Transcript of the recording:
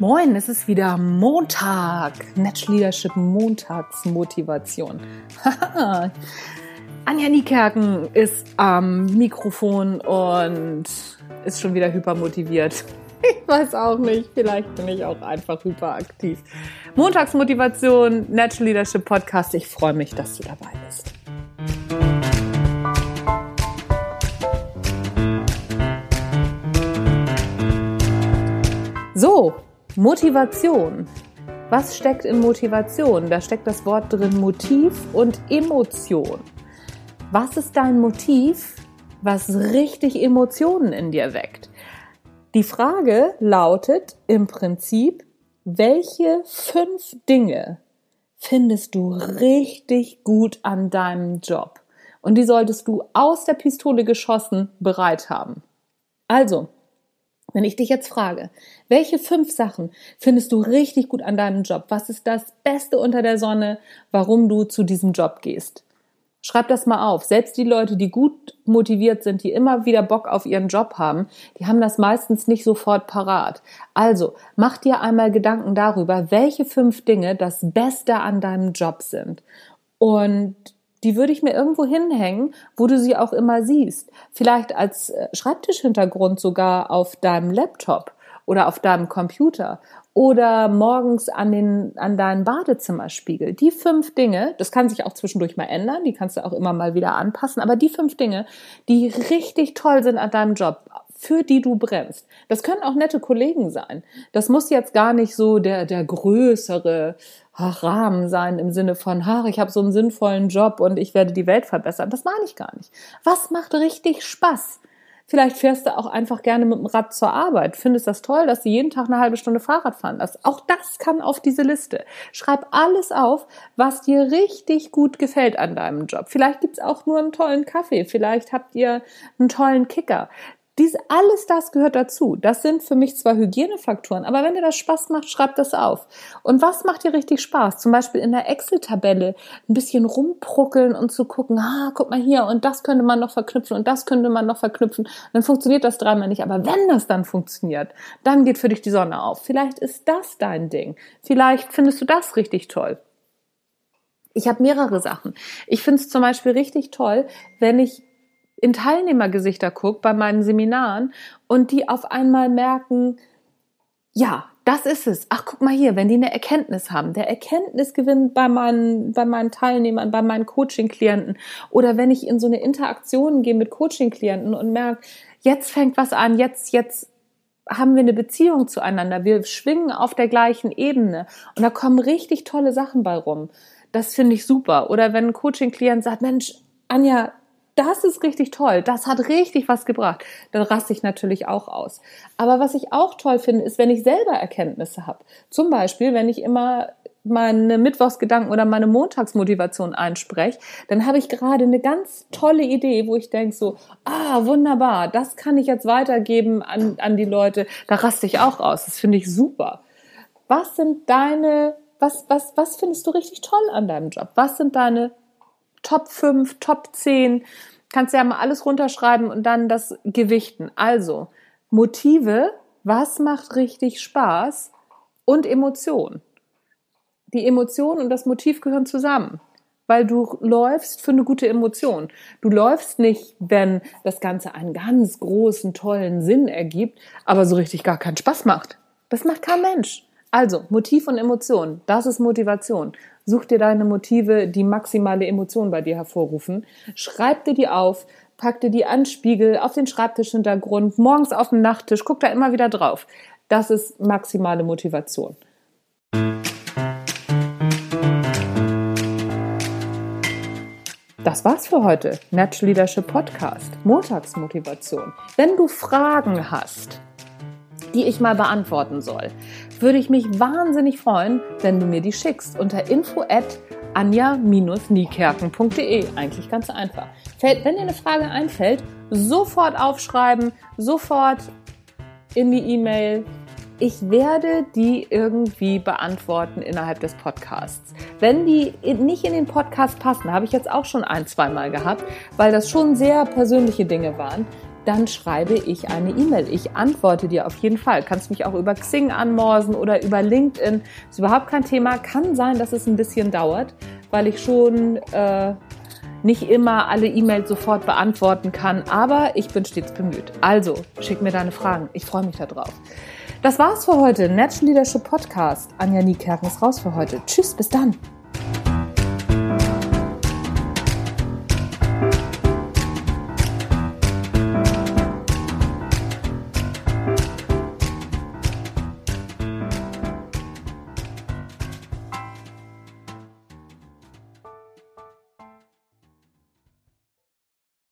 Moin, es ist wieder Montag. Natural Leadership Montagsmotivation. Anja Niekerken ist am Mikrofon und ist schon wieder hypermotiviert. Ich weiß auch nicht, vielleicht bin ich auch einfach hyperaktiv. Montagsmotivation, Natural Leadership Podcast. Ich freue mich, dass du dabei bist. So, Motivation. Was steckt in Motivation? Da steckt das Wort drin Motiv und Emotion. Was ist dein Motiv, was richtig Emotionen in dir weckt? Die Frage lautet im Prinzip, welche fünf Dinge findest du richtig gut an deinem Job? Und die solltest du aus der Pistole geschossen bereit haben. Also, wenn ich dich jetzt frage, welche fünf Sachen findest du richtig gut an deinem Job? Was ist das Beste unter der Sonne, warum du zu diesem Job gehst? Schreib das mal auf. Selbst die Leute, die gut motiviert sind, die immer wieder Bock auf ihren Job haben, die haben das meistens nicht sofort parat. Also, mach dir einmal Gedanken darüber, welche fünf Dinge das Beste an deinem Job sind. Und die würde ich mir irgendwo hinhängen, wo du sie auch immer siehst. Vielleicht als äh, Schreibtischhintergrund sogar auf deinem Laptop oder auf deinem Computer oder morgens an den, an deinen Badezimmerspiegel. Die fünf Dinge, das kann sich auch zwischendurch mal ändern, die kannst du auch immer mal wieder anpassen, aber die fünf Dinge, die richtig toll sind an deinem Job, für die du brennst. Das können auch nette Kollegen sein. Das muss jetzt gar nicht so der, der größere Rahmen sein im Sinne von, ach, ich habe so einen sinnvollen Job und ich werde die Welt verbessern. Das meine ich gar nicht. Was macht richtig Spaß? Vielleicht fährst du auch einfach gerne mit dem Rad zur Arbeit. Findest das toll, dass du jeden Tag eine halbe Stunde Fahrrad fahren lässt. Auch das kann auf diese Liste. Schreib alles auf, was dir richtig gut gefällt an deinem Job. Vielleicht gibt's auch nur einen tollen Kaffee. Vielleicht habt ihr einen tollen Kicker. Dies, alles das gehört dazu. Das sind für mich zwar Hygienefaktoren, aber wenn dir das Spaß macht, schreib das auf. Und was macht dir richtig Spaß? Zum Beispiel in der Excel-Tabelle ein bisschen rumpruckeln und zu gucken, ah, guck mal hier und das könnte man noch verknüpfen und das könnte man noch verknüpfen. Dann funktioniert das dreimal nicht. Aber wenn das dann funktioniert, dann geht für dich die Sonne auf. Vielleicht ist das dein Ding. Vielleicht findest du das richtig toll. Ich habe mehrere Sachen. Ich finde es zum Beispiel richtig toll, wenn ich in Teilnehmergesichter gucke bei meinen Seminaren und die auf einmal merken, ja, das ist es. Ach, guck mal hier, wenn die eine Erkenntnis haben, der Erkenntnisgewinn bei meinen, bei meinen Teilnehmern, bei meinen Coaching-Klienten oder wenn ich in so eine Interaktion gehe mit Coaching-Klienten und merke, jetzt fängt was an, jetzt, jetzt haben wir eine Beziehung zueinander, wir schwingen auf der gleichen Ebene und da kommen richtig tolle Sachen bei rum. Das finde ich super. Oder wenn ein Coaching-Klient sagt, Mensch, Anja, das ist richtig toll, das hat richtig was gebracht, dann raste ich natürlich auch aus. Aber was ich auch toll finde, ist, wenn ich selber Erkenntnisse habe. Zum Beispiel, wenn ich immer meine Mittwochsgedanken oder meine Montagsmotivation einspreche, dann habe ich gerade eine ganz tolle Idee, wo ich denke so, ah, wunderbar, das kann ich jetzt weitergeben an, an die Leute. Da raste ich auch aus. Das finde ich super. Was sind deine, was, was, was findest du richtig toll an deinem Job? Was sind deine Top 5, Top 10. Kannst ja mal alles runterschreiben und dann das gewichten. Also, Motive, was macht richtig Spaß und Emotion. Die Emotion und das Motiv gehören zusammen weil du läufst für eine gute Emotion. Du läufst nicht, wenn das Ganze einen ganz großen, tollen Sinn ergibt, aber so richtig gar keinen Spaß macht. Das macht kein Mensch. Also, Motiv und Emotion, das ist Motivation. Such dir deine Motive, die maximale Emotion bei dir hervorrufen. Schreib dir die auf, pack dir die an Spiegel, auf den Schreibtischhintergrund, morgens auf dem Nachttisch, guck da immer wieder drauf. Das ist maximale Motivation. Das war's für heute. Natural Leadership Podcast. Montagsmotivation. Wenn du Fragen hast, die ich mal beantworten soll, würde ich mich wahnsinnig freuen, wenn du mir die schickst unter info at anja-niekerken.de. Eigentlich ganz einfach. Wenn dir eine Frage einfällt, sofort aufschreiben, sofort in die E-Mail. Ich werde die irgendwie beantworten innerhalb des Podcasts. Wenn die nicht in den Podcast passen, habe ich jetzt auch schon ein, zwei Mal gehabt, weil das schon sehr persönliche Dinge waren, dann schreibe ich eine E-Mail. Ich antworte dir auf jeden Fall. Kannst mich auch über Xing anmorsen oder über LinkedIn. Ist überhaupt kein Thema. Kann sein, dass es ein bisschen dauert, weil ich schon äh, nicht immer alle E-Mails sofort beantworten kann, aber ich bin stets bemüht. Also, schick mir deine Fragen. Ich freue mich darauf. Das war's für heute. Natural Leadership Podcast. Anja Niekerken ist raus für heute. Tschüss, bis dann.